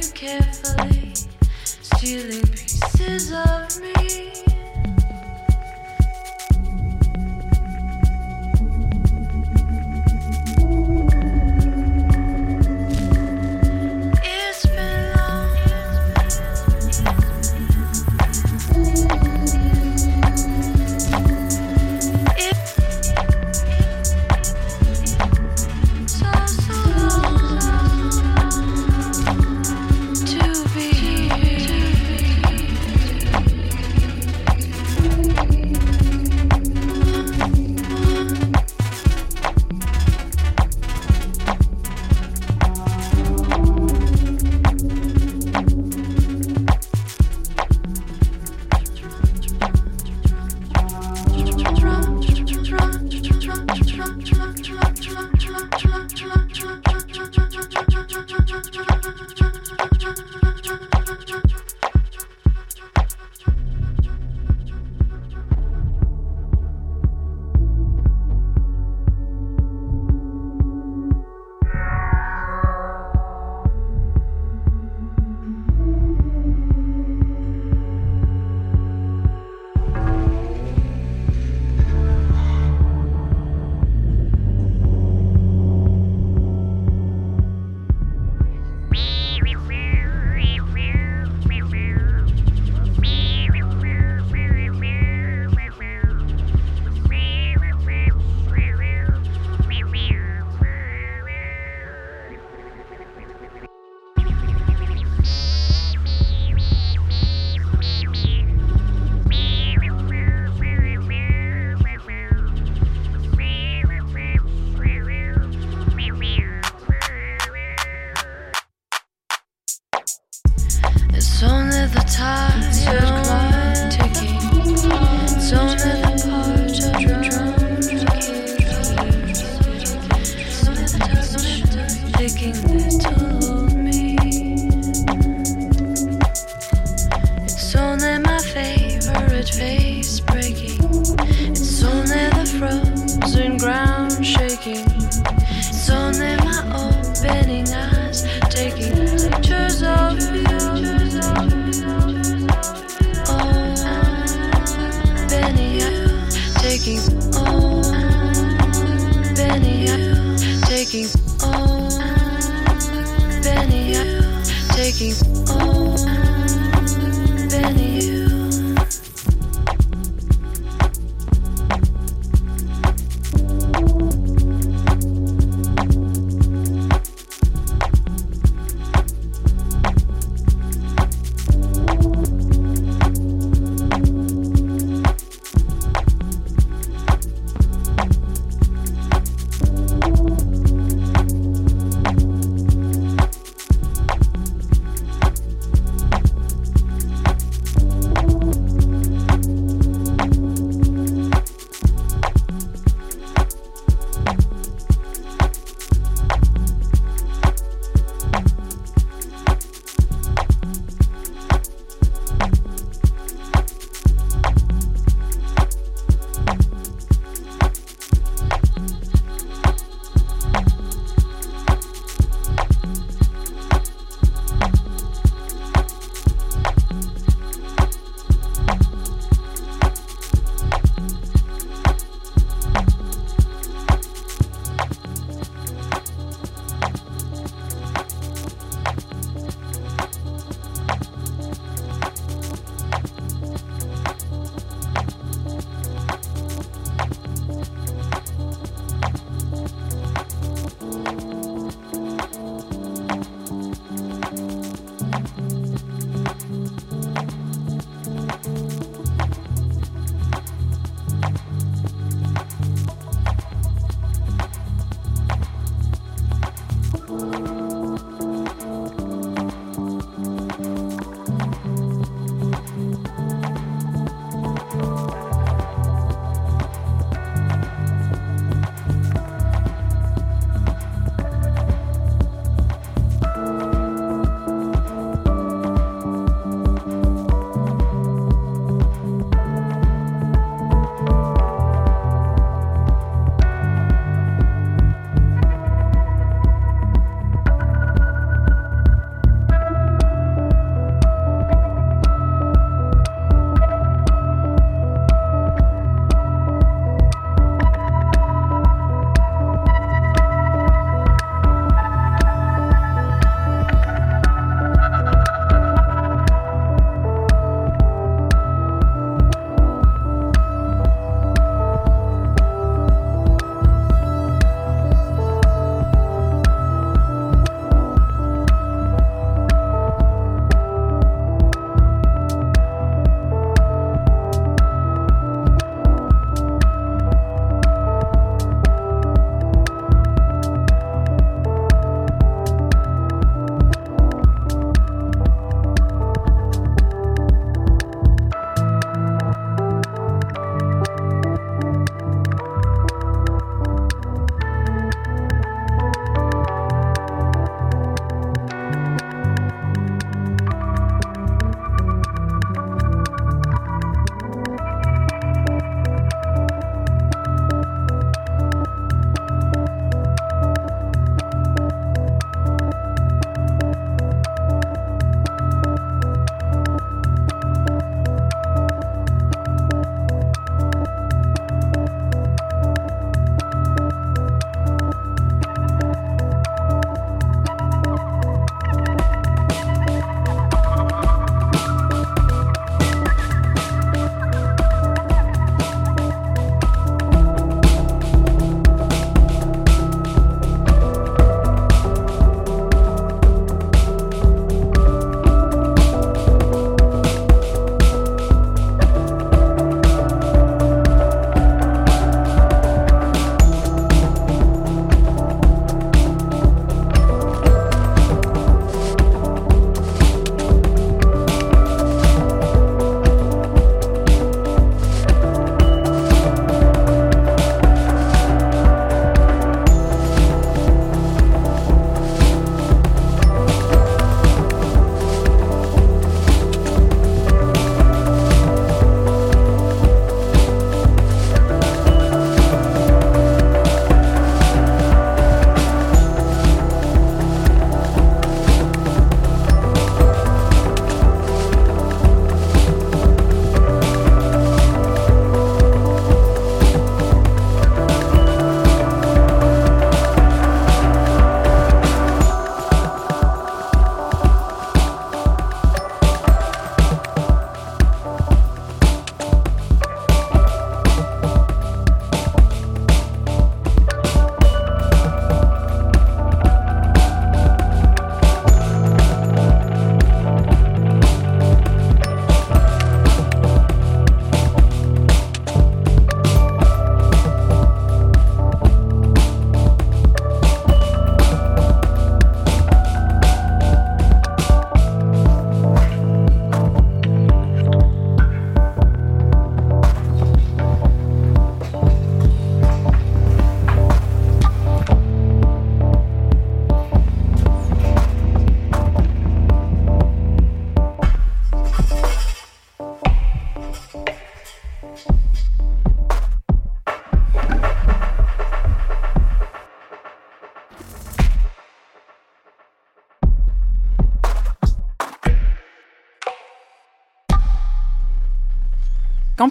You carefully stealing